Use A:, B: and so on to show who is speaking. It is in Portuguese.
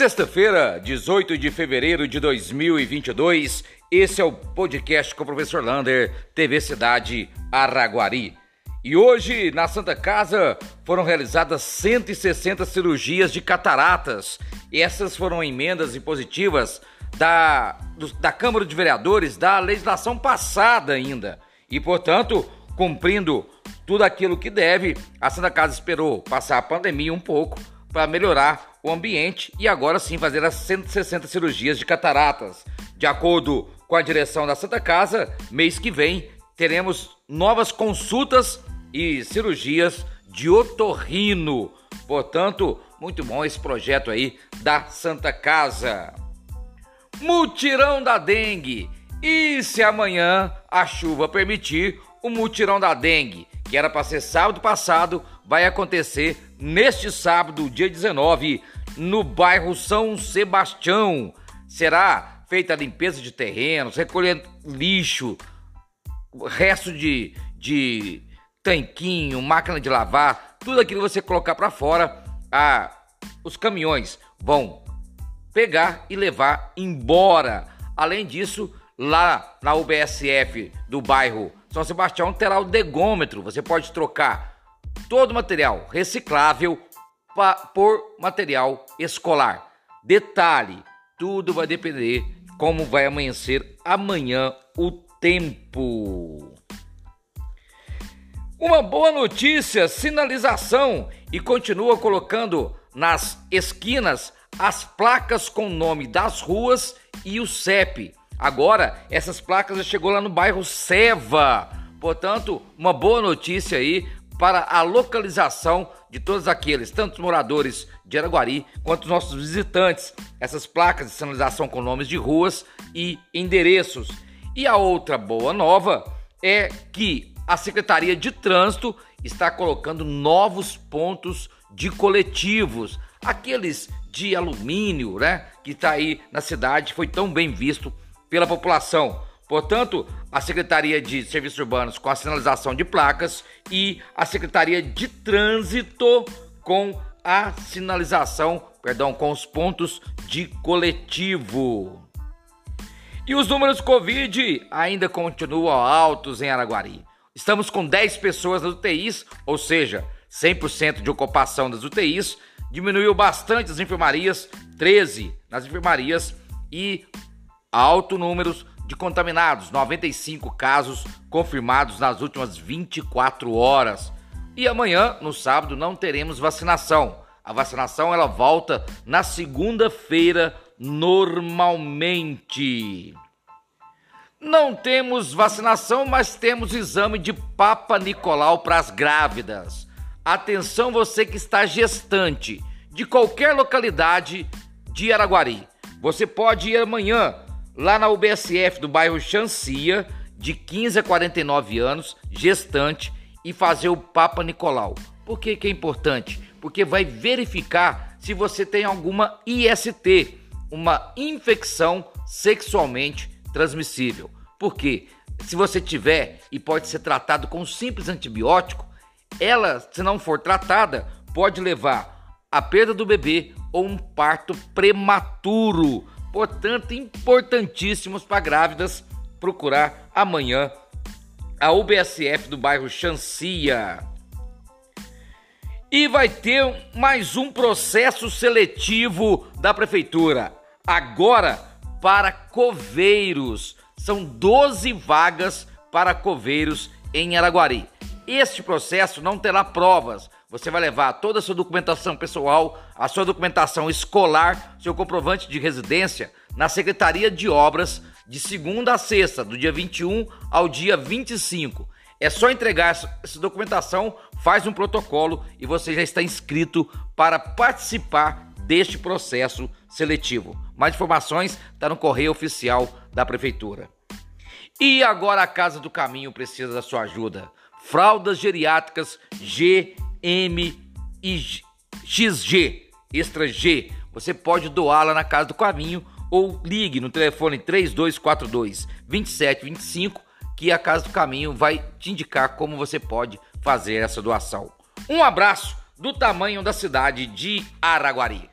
A: Sexta-feira, 18 de fevereiro de 2022, esse é o podcast com o professor Lander, TV Cidade Araguari. E hoje, na Santa Casa, foram realizadas 160 cirurgias de cataratas. E essas foram emendas impositivas da, da Câmara de Vereadores da legislação passada ainda. E, portanto, cumprindo tudo aquilo que deve, a Santa Casa esperou passar a pandemia um pouco para melhorar o ambiente e agora sim fazer as 160 cirurgias de cataratas. De acordo com a direção da Santa Casa, mês que vem teremos novas consultas e cirurgias de otorrino. Portanto, muito bom esse projeto aí da Santa Casa. Mutirão da dengue. E se amanhã a chuva permitir, o mutirão da dengue, que era para ser sábado passado, vai acontecer neste sábado, dia 19, no bairro São Sebastião. Será feita a limpeza de terrenos, recolher lixo, resto de, de tanquinho, máquina de lavar, tudo aquilo que você colocar para fora, a, os caminhões vão pegar e levar embora. Além disso, lá na UBSF do bairro São Sebastião terá o degômetro. Você pode trocar todo material reciclável por material escolar. Detalhe: tudo vai depender como vai amanhecer amanhã o tempo. Uma boa notícia, sinalização e continua colocando nas esquinas as placas com o nome das ruas e o CEP. Agora, essas placas já chegou lá no bairro Seva. Portanto, uma boa notícia aí para a localização de todos aqueles, tanto os moradores de Araguari quanto os nossos visitantes. Essas placas de sinalização com nomes de ruas e endereços. E a outra boa nova é que a Secretaria de Trânsito está colocando novos pontos de coletivos, aqueles de alumínio, né, que está aí na cidade, foi tão bem visto pela população. Portanto, a Secretaria de Serviços Urbanos com a sinalização de placas e a Secretaria de Trânsito com a sinalização, perdão, com os pontos de coletivo. E os números Covid ainda continuam altos em Araguari. Estamos com 10 pessoas nas UTIs, ou seja, 100% de ocupação das UTIs. Diminuiu bastante as enfermarias, 13 nas enfermarias e alto número de contaminados, 95 casos confirmados nas últimas 24 horas. E amanhã, no sábado, não teremos vacinação. A vacinação ela volta na segunda-feira normalmente. Não temos vacinação, mas temos exame de Papa Nicolau para as grávidas. Atenção você que está gestante de qualquer localidade de Araguari. Você pode ir amanhã lá na UBSF do bairro Chancia, de 15 a 49 anos, gestante, e fazer o Papa Nicolau. Por que, que é importante? Porque vai verificar se você tem alguma IST, uma infecção sexualmente transmissível. Porque se você tiver e pode ser tratado com um simples antibiótico, ela, se não for tratada, pode levar à perda do bebê ou um parto prematuro. Portanto, importantíssimos para grávidas procurar amanhã a UBSF do bairro Chancia. E vai ter mais um processo seletivo da prefeitura. Agora para coveiros. São 12 vagas para coveiros em Araguari. Este processo não terá provas. Você vai levar toda a sua documentação pessoal, a sua documentação escolar, seu comprovante de residência na Secretaria de Obras de segunda a sexta, do dia 21 ao dia 25. É só entregar essa documentação, faz um protocolo e você já está inscrito para participar deste processo seletivo. Mais informações está no correio oficial da prefeitura. E agora a Casa do Caminho precisa da sua ajuda. Fraldas geriátricas G, M e XG, extra G. Você pode doá-la na Casa do Caminho ou ligue no telefone 3242 2725 que a Casa do Caminho vai te indicar como você pode fazer essa doação. Um abraço do tamanho da cidade de Araguari.